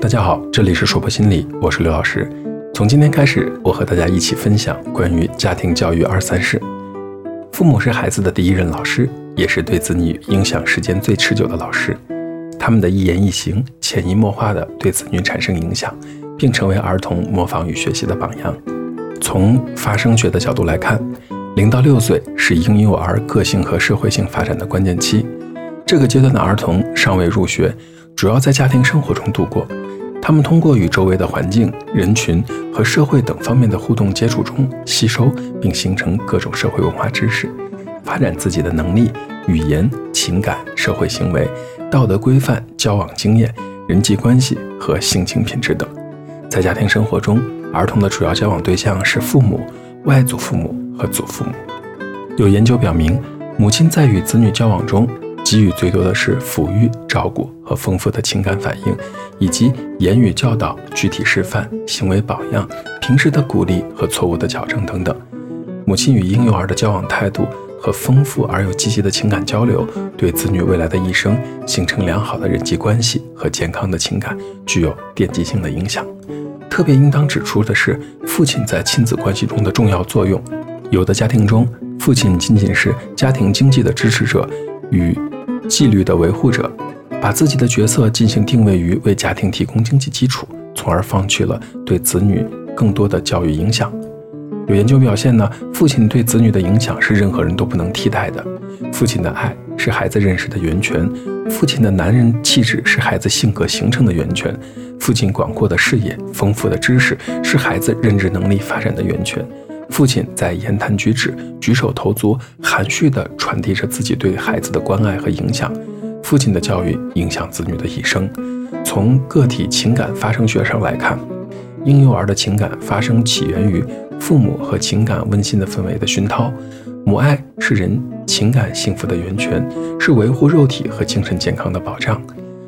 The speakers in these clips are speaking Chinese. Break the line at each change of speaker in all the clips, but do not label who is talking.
大家好，这里是说破心理，我是刘老师。从今天开始，我和大家一起分享关于家庭教育二三事。父母是孩子的第一任老师，也是对子女影响时间最持久的老师。他们的一言一行，潜移默化地对子女产生影响，并成为儿童模仿与学习的榜样。从发生学的角度来看，零到六岁是婴幼儿个性和社会性发展的关键期。这个阶段的儿童尚未入学，主要在家庭生活中度过。他们通过与周围的环境、人群和社会等方面的互动接触中，吸收并形成各种社会文化知识，发展自己的能力、语言、情感、社会行为、道德规范、交往经验、人际关系和性情品质等。在家庭生活中，儿童的主要交往对象是父母、外祖父母和祖父母。有研究表明，母亲在与子女交往中。给予最多的是抚育、照顾和丰富的情感反应，以及言语教导、具体示范、行为榜样、平时的鼓励和错误的矫正等等。母亲与婴幼儿的交往态度和丰富而又积极的情感交流，对子女未来的一生形成良好的人际关系和健康的情感具有奠基性的影响。特别应当指出的是，父亲在亲子关系中的重要作用。有的家庭中，父亲仅仅是家庭经济的支持者与。纪律的维护者，把自己的角色进行定位于为家庭提供经济基础，从而放弃了对子女更多的教育影响。有研究表现呢，父亲对子女的影响是任何人都不能替代的。父亲的爱是孩子认识的源泉，父亲的男人气质是孩子性格形成的源泉，父亲广阔的视野、丰富的知识是孩子认知能力发展的源泉。父亲在言谈举止、举手投足，含蓄地传递着自己对孩子的关爱和影响。父亲的教育影响子女的一生。从个体情感发生学上来看，婴幼儿的情感发生起源于父母和情感温馨的氛围的熏陶。母爱是人情感幸福的源泉，是维护肉体和精神健康的保障。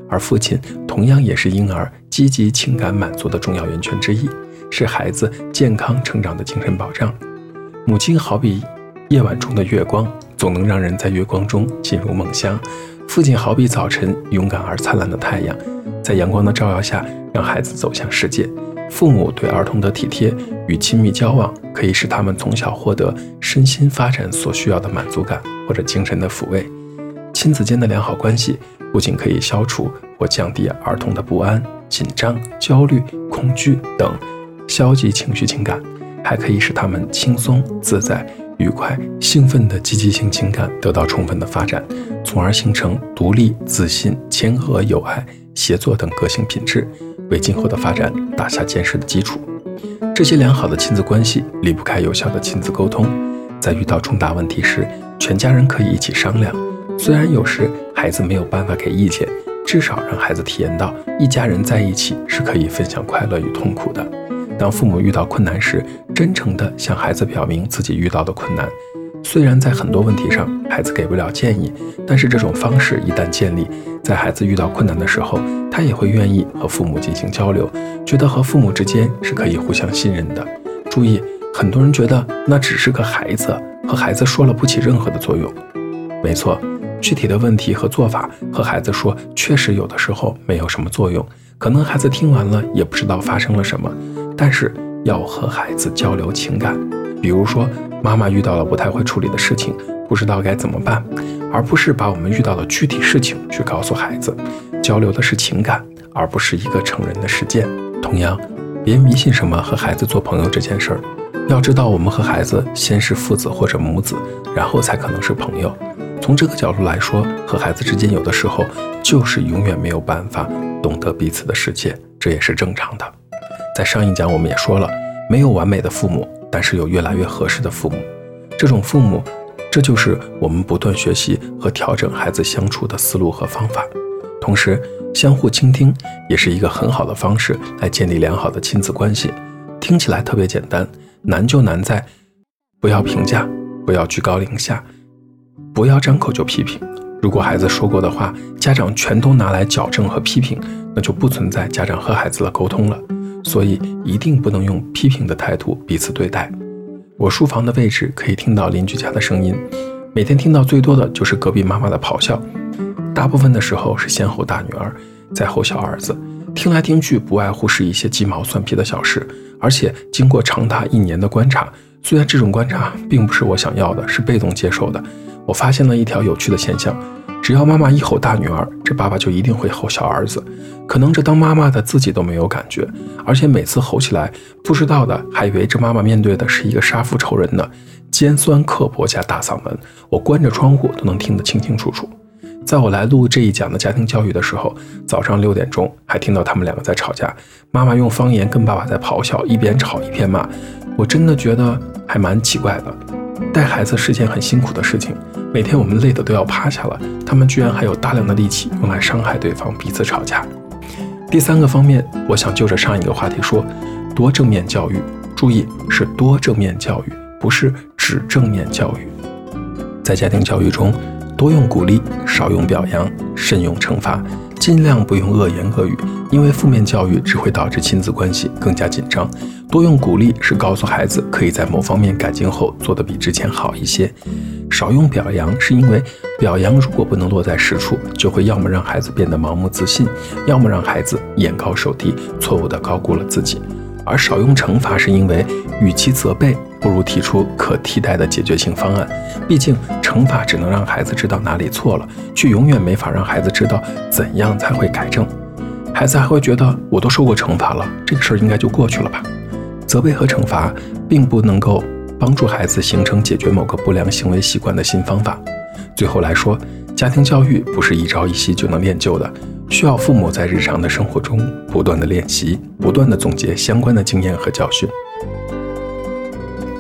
而父亲同样也是婴儿积极情感满足的重要源泉之一。是孩子健康成长的精神保障。母亲好比夜晚中的月光，总能让人在月光中进入梦乡。父亲好比早晨勇敢而灿烂的太阳，在阳光的照耀下，让孩子走向世界。父母对儿童的体贴与亲密交往，可以使他们从小获得身心发展所需要的满足感或者精神的抚慰。亲子间的良好关系，不仅可以消除或降低儿童的不安、紧张、焦虑、恐惧等。消极情绪情感，还可以使他们轻松自在、愉快、兴奋的积极性情感得到充分的发展，从而形成独立、自信、谦和、友爱、协作等个性品质，为今后的发展打下坚实的基础。这些良好的亲子关系离不开有效的亲子沟通，在遇到重大问题时，全家人可以一起商量。虽然有时孩子没有办法给意见，至少让孩子体验到一家人在一起是可以分享快乐与痛苦的。当父母遇到困难时，真诚地向孩子表明自己遇到的困难。虽然在很多问题上孩子给不了建议，但是这种方式一旦建立，在孩子遇到困难的时候，他也会愿意和父母进行交流，觉得和父母之间是可以互相信任的。注意，很多人觉得那只是个孩子，和孩子说了不起任何的作用。没错，具体的问题和做法和孩子说，确实有的时候没有什么作用，可能孩子听完了也不知道发生了什么。但是要和孩子交流情感，比如说妈妈遇到了不太会处理的事情，不知道该怎么办，而不是把我们遇到的具体事情去告诉孩子。交流的是情感，而不是一个成人的事件。同样，别迷信什么和孩子做朋友这件事儿。要知道，我们和孩子先是父子或者母子，然后才可能是朋友。从这个角度来说，和孩子之间有的时候就是永远没有办法懂得彼此的世界，这也是正常的。在上一讲我们也说了，没有完美的父母，但是有越来越合适的父母。这种父母，这就是我们不断学习和调整孩子相处的思路和方法。同时，相互倾听也是一个很好的方式来建立良好的亲子关系。听起来特别简单，难就难在不要评价，不要居高临下，不要张口就批评。如果孩子说过的话，家长全都拿来矫正和批评，那就不存在家长和孩子的沟通了。所以一定不能用批评的态度彼此对待。我书房的位置可以听到邻居家的声音，每天听到最多的就是隔壁妈妈的咆哮。大部分的时候是先吼大女儿，再吼小儿子，听来听去不外乎是一些鸡毛蒜皮的小事。而且经过长达一年的观察，虽然这种观察并不是我想要的，是被动接受的，我发现了一条有趣的现象：只要妈妈一吼大女儿，这爸爸就一定会吼小儿子。可能这当妈妈的自己都没有感觉，而且每次吼起来，不知道的还以为这妈妈面对的是一个杀父仇人呢。尖酸刻薄加大嗓门，我关着窗户都能听得清清楚楚。在我来录这一讲的家庭教育的时候，早上六点钟还听到他们两个在吵架，妈妈用方言跟爸爸在咆哮，一边吵一边骂。我真的觉得还蛮奇怪的。带孩子是件很辛苦的事情，每天我们累得都要趴下了，他们居然还有大量的力气用来伤害对方，彼此吵架。第三个方面，我想就着上一个话题说，多正面教育，注意是多正面教育。不是只正面教育，在家庭教育中，多用鼓励，少用表扬，慎用惩罚，尽量不用恶言恶语，因为负面教育只会导致亲子关系更加紧张。多用鼓励是告诉孩子可以在某方面改进后做得比之前好一些，少用表扬是因为表扬如果不能落在实处，就会要么让孩子变得盲目自信，要么让孩子眼高手低，错误地高估了自己。而少用惩罚是因为与其责备。不如提出可替代的解决性方案。毕竟，惩罚只能让孩子知道哪里错了，却永远没法让孩子知道怎样才会改正。孩子还会觉得我都受过惩罚了，这个事儿应该就过去了吧？责备和惩罚并不能够帮助孩子形成解决某个不良行为习惯的新方法。最后来说，家庭教育不是一朝一夕就能练就的，需要父母在日常的生活中不断的练习，不断的总结相关的经验和教训。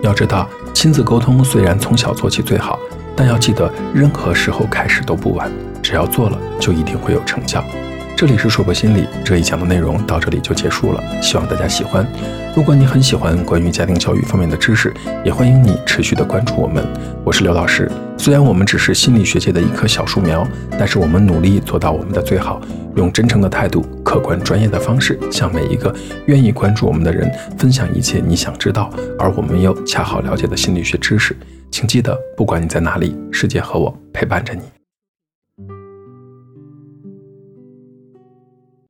要知道，亲子沟通虽然从小做起最好，但要记得，任何时候开始都不晚。只要做了，就一定会有成效。这里是硕博心理这一讲的内容到这里就结束了，希望大家喜欢。如果你很喜欢关于家庭教育方面的知识，也欢迎你持续的关注我们。我是刘老师，虽然我们只是心理学界的一棵小树苗，但是我们努力做到我们的最好，用真诚的态度、客观专业的方式，向每一个愿意关注我们的人分享一切你想知道而我们又恰好了解的心理学知识。请记得，不管你在哪里，世界和我陪伴着你。